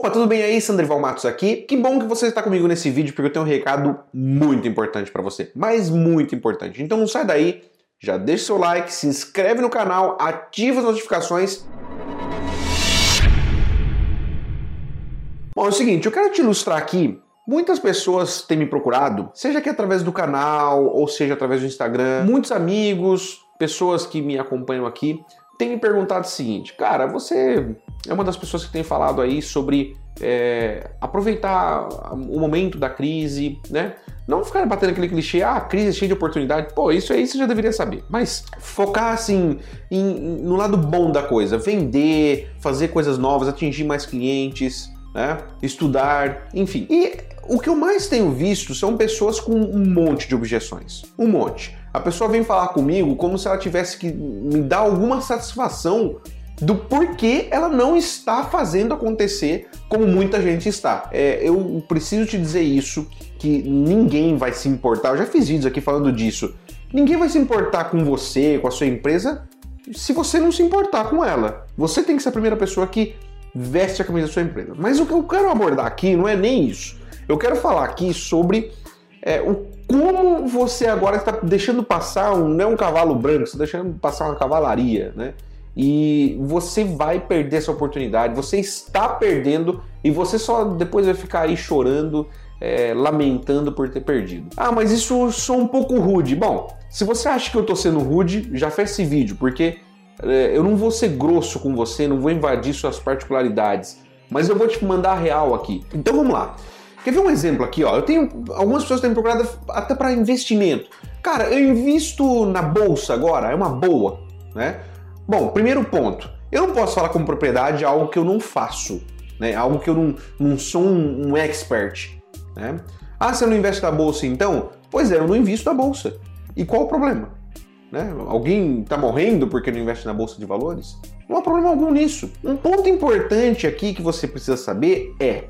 Opa, tudo bem aí? Sandrival Matos aqui. Que bom que você está comigo nesse vídeo porque eu tenho um recado muito importante para você, mas muito importante. Então não sai daí, já deixa seu like, se inscreve no canal, ativa as notificações. Bom, é o seguinte, eu quero te ilustrar aqui Muitas pessoas têm me procurado, seja aqui através do canal ou seja através do Instagram. Muitos amigos, pessoas que me acompanham aqui, têm me perguntado o seguinte: cara, você é uma das pessoas que tem falado aí sobre é, aproveitar o momento da crise, né? Não ficar batendo aquele clichê, ah, crise é cheia de oportunidade. Pô, isso aí você já deveria saber. Mas focar assim em, no lado bom da coisa, vender, fazer coisas novas, atingir mais clientes, né? Estudar, enfim. E o que eu mais tenho visto são pessoas com um monte de objeções. Um monte. A pessoa vem falar comigo como se ela tivesse que me dar alguma satisfação do porquê ela não está fazendo acontecer como muita gente está. É, eu preciso te dizer isso, que ninguém vai se importar. Eu já fiz vídeos aqui falando disso. Ninguém vai se importar com você, com a sua empresa, se você não se importar com ela. Você tem que ser a primeira pessoa que veste a camisa da sua empresa. Mas o que eu quero abordar aqui não é nem isso. Eu quero falar aqui sobre é, o como você agora está deixando passar um, não é um cavalo branco, está deixando passar uma cavalaria, né? E você vai perder essa oportunidade, você está perdendo e você só depois vai ficar aí chorando, é, lamentando por ter perdido. Ah, mas isso sou um pouco rude. Bom, se você acha que eu estou sendo rude, já fez esse vídeo, porque é, eu não vou ser grosso com você, não vou invadir suas particularidades, mas eu vou te mandar a real aqui. Então vamos lá. Quer ver um exemplo aqui? Ó? Eu tenho algumas pessoas têm me procurado até para investimento. Cara, eu invisto na bolsa agora, é uma boa, né? Bom, primeiro ponto, eu não posso falar como propriedade algo que eu não faço, né? Algo que eu não, não sou um, um expert, né? Ah, você não investe na bolsa então? Pois é, eu não invisto na bolsa. E qual o problema? Né? Alguém está morrendo porque não investe na bolsa de valores? Não há problema algum nisso. Um ponto importante aqui que você precisa saber é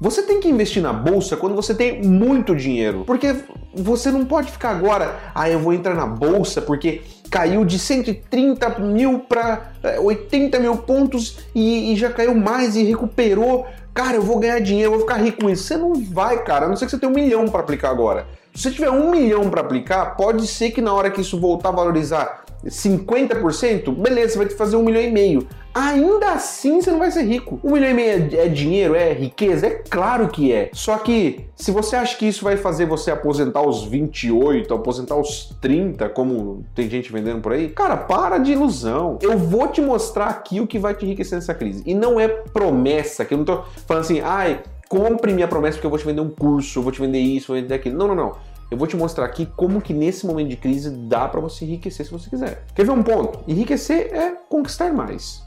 você tem que investir na bolsa quando você tem muito dinheiro, porque você não pode ficar agora, ah, eu vou entrar na bolsa porque caiu de 130 mil para 80 mil pontos e, e, já caiu mais e recuperou. Cara, eu vou ganhar dinheiro, eu vou ficar rico com isso. Você não vai, cara, a não ser que você tenha um milhão para aplicar agora. Se você tiver um milhão para aplicar, pode ser que na hora que isso voltar a valorizar 50%, beleza, você vai que fazer um milhão e meio. Ainda assim você não vai ser rico. Um milhão e meio é, é dinheiro, é riqueza? É claro que é. Só que se você acha que isso vai fazer você aposentar aos 28, aposentar aos 30, como tem gente vendendo por aí, cara, para de ilusão. Eu vou te mostrar aqui o que vai te enriquecer nessa crise. E não é promessa, que eu não tô falando assim, ai, compre minha promessa porque eu vou te vender um curso, eu vou te vender isso, vou vender aquilo. Não, não, não. Eu vou te mostrar aqui como que nesse momento de crise dá para você enriquecer se você quiser. Quer ver um ponto? Enriquecer é conquistar mais,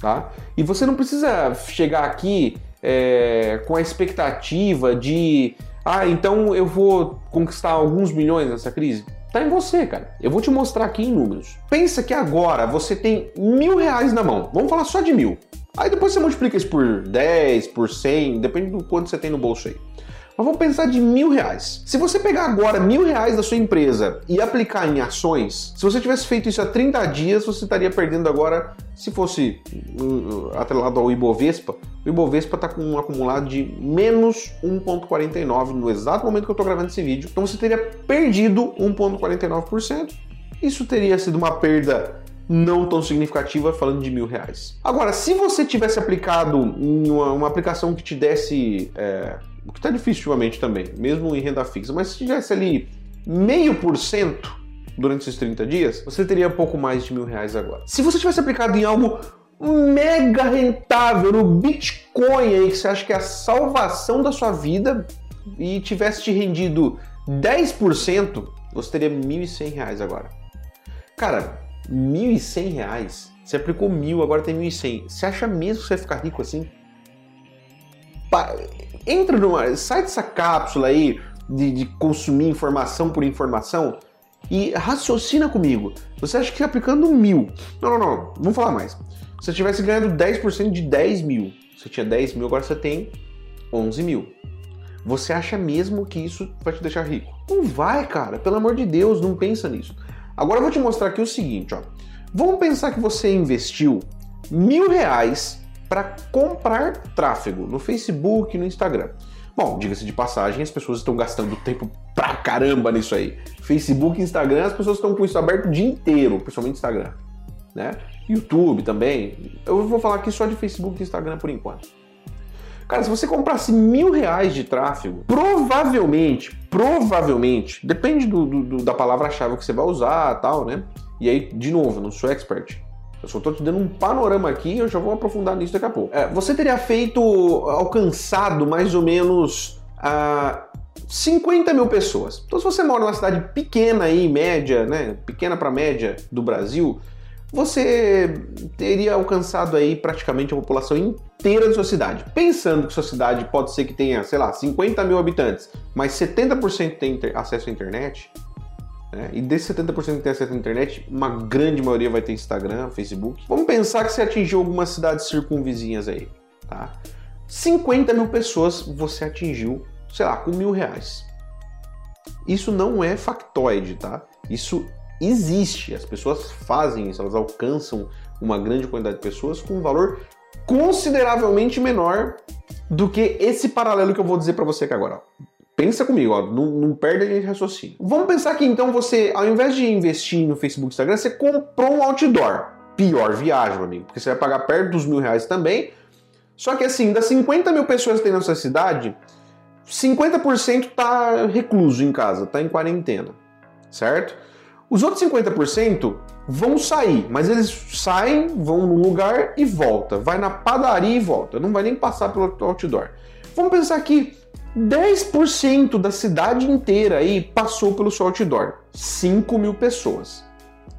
tá? E você não precisa chegar aqui é, com a expectativa de, ah, então eu vou conquistar alguns milhões nessa crise. Tá em você, cara. Eu vou te mostrar aqui em números. Pensa que agora você tem mil reais na mão. Vamos falar só de mil. Aí depois você multiplica isso por 10, por 100, depende do quanto você tem no bolso aí. Mas vamos pensar de mil reais. Se você pegar agora mil reais da sua empresa e aplicar em ações, se você tivesse feito isso há 30 dias, você estaria perdendo agora, se fosse uh, atrelado ao Ibovespa, o Ibovespa está com um acumulado de menos 1,49 no exato momento que eu estou gravando esse vídeo. Então você teria perdido 1,49%. Isso teria sido uma perda não tão significativa falando de mil reais. Agora, se você tivesse aplicado uma, uma aplicação que te desse, é, o que está difícil ultimamente também, mesmo em renda fixa, mas se tivesse ali meio por cento durante esses 30 dias, você teria pouco mais de mil reais agora. Se você tivesse aplicado em algo mega rentável, no Bitcoin aí, que você acha que é a salvação da sua vida, e tivesse te rendido 10%, você teria 1.100 reais agora. Cara, R$ 1.100. Você aplicou mil, agora tem 1.100. Você acha mesmo que você vai ficar rico assim? Pa... Entra numa. Sai dessa cápsula aí de, de, consumir informação por informação e raciocina comigo. Você acha que aplicando mil. Não, não, não. Vamos falar mais. Se você tivesse ganhando 10% de 10 mil, você tinha 10 mil, agora você tem 11 mil. Você acha mesmo que isso vai te deixar rico? Não vai, cara. Pelo amor de Deus, não pensa nisso. Agora eu vou te mostrar aqui o seguinte, ó. Vamos pensar que você investiu mil reais para comprar tráfego no Facebook e no Instagram. Bom, diga-se de passagem, as pessoas estão gastando tempo pra caramba nisso aí. Facebook, Instagram, as pessoas estão com isso aberto o dia inteiro, principalmente Instagram, né? YouTube também. Eu vou falar aqui só de Facebook e Instagram por enquanto. Cara, se você comprasse mil reais de tráfego, provavelmente, provavelmente, depende do, do, da palavra-chave que você vai usar tal, né? E aí, de novo, não sou expert. Eu só estou te dando um panorama aqui, eu já vou aprofundar nisso daqui a pouco. É, você teria feito, alcançado mais ou menos uh, 50 mil pessoas. Então, se você mora numa cidade pequena aí, média, né? Pequena para média do Brasil, você teria alcançado aí praticamente a população inteira da sua cidade. Pensando que sua cidade pode ser que tenha, sei lá, 50 mil habitantes, mas 70% tem acesso à internet, né? E desses 70% que tem acesso à internet, uma grande maioria vai ter Instagram, Facebook. Vamos pensar que você atingiu algumas cidades circunvizinhas aí, tá? 50 mil pessoas você atingiu, sei lá, com mil reais. Isso não é factoide, tá? Isso existe. As pessoas fazem isso, elas alcançam uma grande quantidade de pessoas com um valor consideravelmente menor do que esse paralelo que eu vou dizer para você aqui agora. Pensa comigo, ó, não, não perde a gente raciocínio. Vamos pensar que então você, ao invés de investir no Facebook e Instagram, você comprou um outdoor. Pior viagem, meu amigo, porque você vai pagar perto dos mil reais também. Só que assim, das 50 mil pessoas que tem na sua cidade, 50% tá recluso em casa, tá em quarentena, certo? Os outros 50% vão sair, mas eles saem, vão num lugar e volta. Vai na padaria e volta. Não vai nem passar pelo outdoor. Vamos pensar que 10% da cidade inteira aí passou pelo seu outdoor. 5 mil pessoas,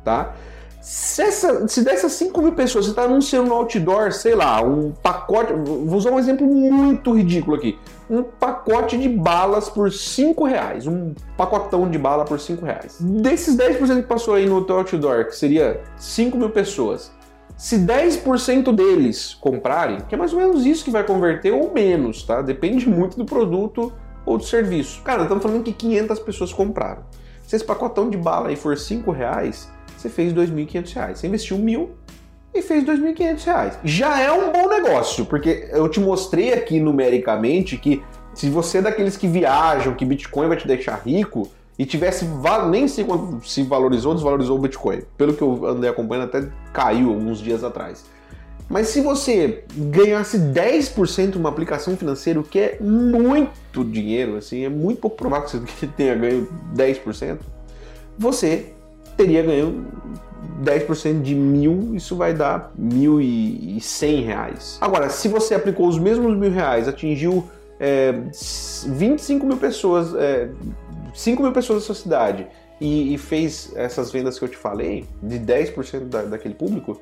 tá? Se, essa, se dessas 5 mil pessoas você está anunciando no outdoor, sei lá, um pacote. Vou usar um exemplo muito ridículo aqui. Um pacote de balas por 5 reais. Um pacotão de bala por 5 reais. Desses 10% que passou aí no outdoor, que seria 5 mil pessoas, se 10% deles comprarem, que é mais ou menos isso que vai converter ou menos, tá? Depende muito do produto ou do serviço. Cara, estamos falando que 500 pessoas compraram. Se esse pacotão de bala aí for 5 reais, você fez 2.500 reais. Você investiu mil e fez 2.500 reais. Já é um bom negócio, porque eu te mostrei aqui numericamente que se você é daqueles que viajam, que Bitcoin vai te deixar rico, e tivesse, nem sei quanto se valorizou ou desvalorizou o Bitcoin. Pelo que eu andei acompanhando, até caiu alguns dias atrás. Mas se você ganhasse 10% uma aplicação financeira, o que é muito dinheiro, assim, é muito pouco provável que você tenha ganho 10%, você teria ganho 10% de mil, isso vai dar mil e cem reais. Agora, se você aplicou os mesmos mil reais, atingiu é, 25 mil pessoas, é, 5 mil pessoas da sua cidade e, e, fez essas vendas que eu te falei, de 10% da, daquele público,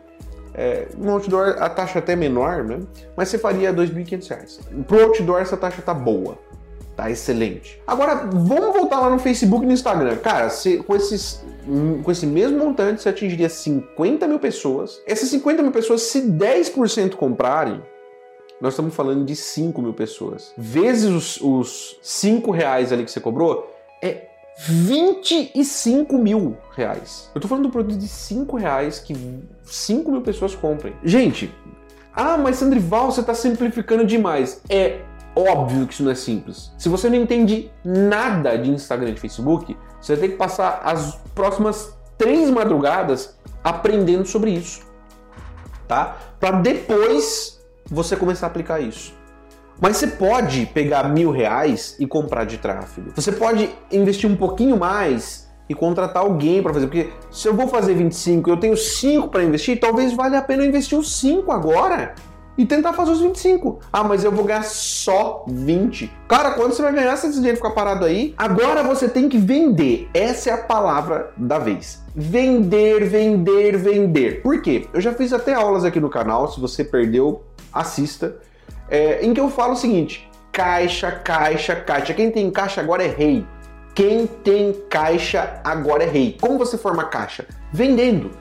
é, no outdoor a taxa é até menor, né? Mas você faria R$ 2.500. Pro outdoor essa taxa tá boa, tá excelente. Agora, vamos voltar lá no Facebook e no Instagram. Cara, se, com, esses, com esse mesmo montante você atingiria 50 mil pessoas. Essas 50 mil pessoas, se 10% comprarem, nós estamos falando de 5 mil pessoas. Vezes os, os 5 reais ali que você cobrou, é 25 mil reais. Eu tô falando do produto de 5 reais que 5 mil pessoas comprem. Gente, ah, mas Sandrival, você tá simplificando demais. É óbvio que isso não é simples. Se você não entende nada de Instagram e de Facebook, você vai ter que passar as próximas três madrugadas aprendendo sobre isso, tá? Para depois você começar a aplicar isso. Mas você pode pegar mil reais e comprar de tráfego. Você pode investir um pouquinho mais e contratar alguém para fazer. Porque se eu vou fazer 25 eu tenho 5 para investir, talvez valha a pena investir os 5 agora e tentar fazer os 25. Ah, mas eu vou ganhar só 20. Cara, quando você vai ganhar se esse dinheiro ficar parado aí? Agora você tem que vender. Essa é a palavra da vez. Vender, vender, vender. Por quê? Eu já fiz até aulas aqui no canal. Se você perdeu, assista é, em que eu falo o seguinte: caixa, caixa, caixa. Quem tem caixa agora é rei. Quem tem caixa agora é rei. Como você forma caixa? Vendendo.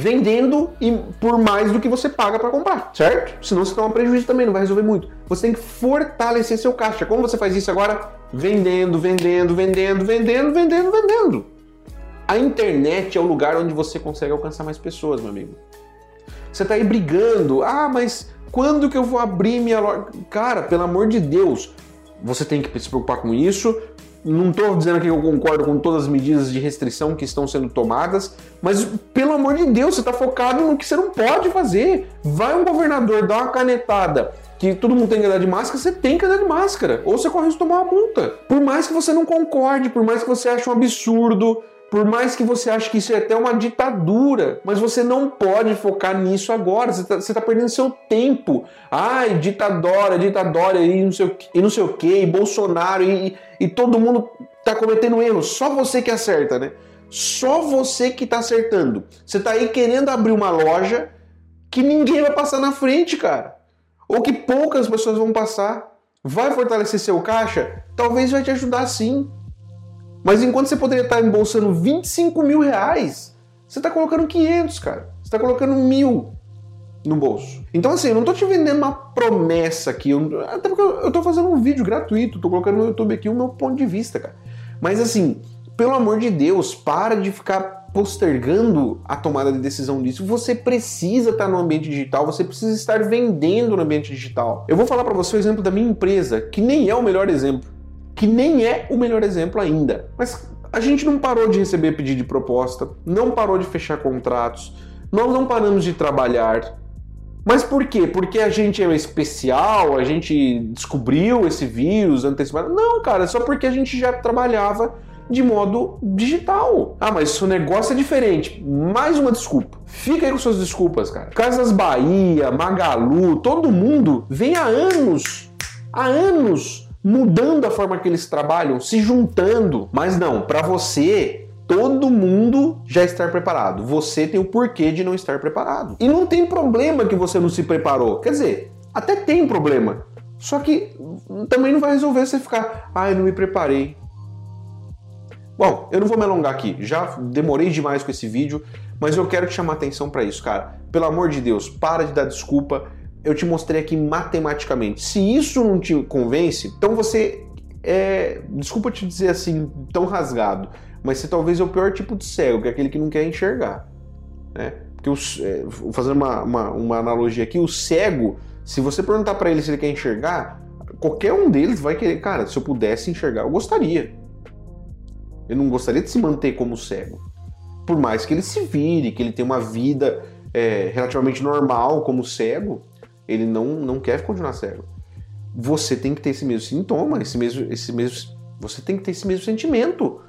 Vendendo e por mais do que você paga para comprar, certo? Senão você toma prejuízo também, não vai resolver muito. Você tem que fortalecer seu caixa. Como você faz isso agora? Vendendo, vendendo, vendendo, vendendo, vendendo, vendendo. A internet é o lugar onde você consegue alcançar mais pessoas, meu amigo. Você está aí brigando, ah, mas Quando que eu vou abrir minha loja? Cara, pelo amor de Deus, você tem que se preocupar com isso. Não estou dizendo aqui que eu concordo com todas as medidas de restrição que estão sendo tomadas, mas pelo amor de Deus, você está focado no que você não pode fazer. Vai um governador dar uma canetada que todo mundo tem que andar de máscara, você tem que andar de máscara. Ou você corre risco de tomar uma multa. Por mais que você não concorde, por mais que você ache um absurdo, por mais que você ache que isso é até uma ditadura, mas você não pode focar nisso agora. Você está tá perdendo seu tempo. Ai, ditadora, ditadora e não sei o que, e não sei o que, e Bolsonaro, e, e todo mundo está cometendo erros. Só você que acerta, né? Só você que está acertando. Você está aí querendo abrir uma loja que ninguém vai passar na frente, cara ou que poucas pessoas vão passar. Vai fortalecer seu caixa? Talvez vai te ajudar sim. Mas enquanto você poderia estar embolsando 25 mil reais, você está colocando 500, cara. Você está colocando mil no bolso. Então, assim, eu não estou te vendendo uma promessa aqui. Eu, até porque eu estou fazendo um vídeo gratuito, estou colocando no YouTube aqui o meu ponto de vista, cara. Mas, assim, pelo amor de Deus, para de ficar postergando a tomada de decisão disso. Você precisa estar no ambiente digital, você precisa estar vendendo no ambiente digital. Eu vou falar para você o exemplo da minha empresa, que nem é o melhor exemplo, que nem é o melhor exemplo ainda. Mas a gente não parou de receber pedido de proposta, não parou de fechar contratos, nós não paramos de trabalhar. Mas por quê? Porque a gente é especial, a gente descobriu esse vírus antecipado? Não, cara, é só porque a gente já trabalhava de modo digital. Ah, mas seu negócio é diferente. Mais uma desculpa. Fica aí com suas desculpas, cara. Casas Bahia, Magalu, todo mundo vem há anos, há anos mudando a forma que eles trabalham, se juntando. Mas não, para você todo mundo já estar preparado. Você tem o porquê de não estar preparado. E não tem problema que você não se preparou. Quer dizer, até tem problema. Só que também não vai resolver você ficar, ah, eu não me preparei. Bom, eu não vou me alongar aqui, já demorei demais com esse vídeo, mas eu quero te chamar atenção para isso, cara. Pelo amor de Deus, para de dar desculpa. Eu te mostrei aqui matematicamente. Se isso não te convence, então você é, desculpa te dizer assim, tão rasgado, mas você talvez é o pior tipo de cego, que é aquele que não quer enxergar, né? Porque os, é, fazendo uma, uma, uma analogia aqui, o cego, se você perguntar para ele se ele quer enxergar, qualquer um deles vai querer, cara, se eu pudesse enxergar, eu gostaria. Ele não gostaria de se manter como cego. Por mais que ele se vire, que ele tenha uma vida é, relativamente normal como cego, ele não, não quer continuar cego. Você tem que ter esse mesmo sintoma, esse mesmo, esse mesmo, você tem que ter esse mesmo sentimento.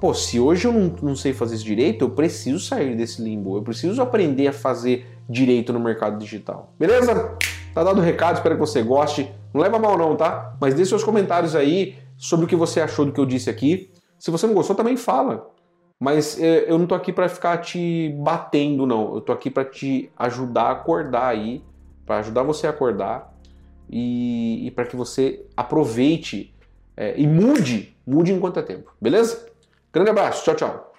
Pô, se hoje eu não, não sei fazer isso direito, eu preciso sair desse limbo, eu preciso aprender a fazer direito no mercado digital. Beleza? Tá dado o recado, espero que você goste. Não leva mal não, tá? Mas deixe seus comentários aí sobre o que você achou do que eu disse aqui. Se você não gostou, também fala. Mas é, eu não tô aqui para ficar te batendo, não. Eu tô aqui para te ajudar a acordar aí, para ajudar você a acordar e, e para que você aproveite é, e mude, mude enquanto é tempo. Beleza? Grande abraço, tchau, tchau.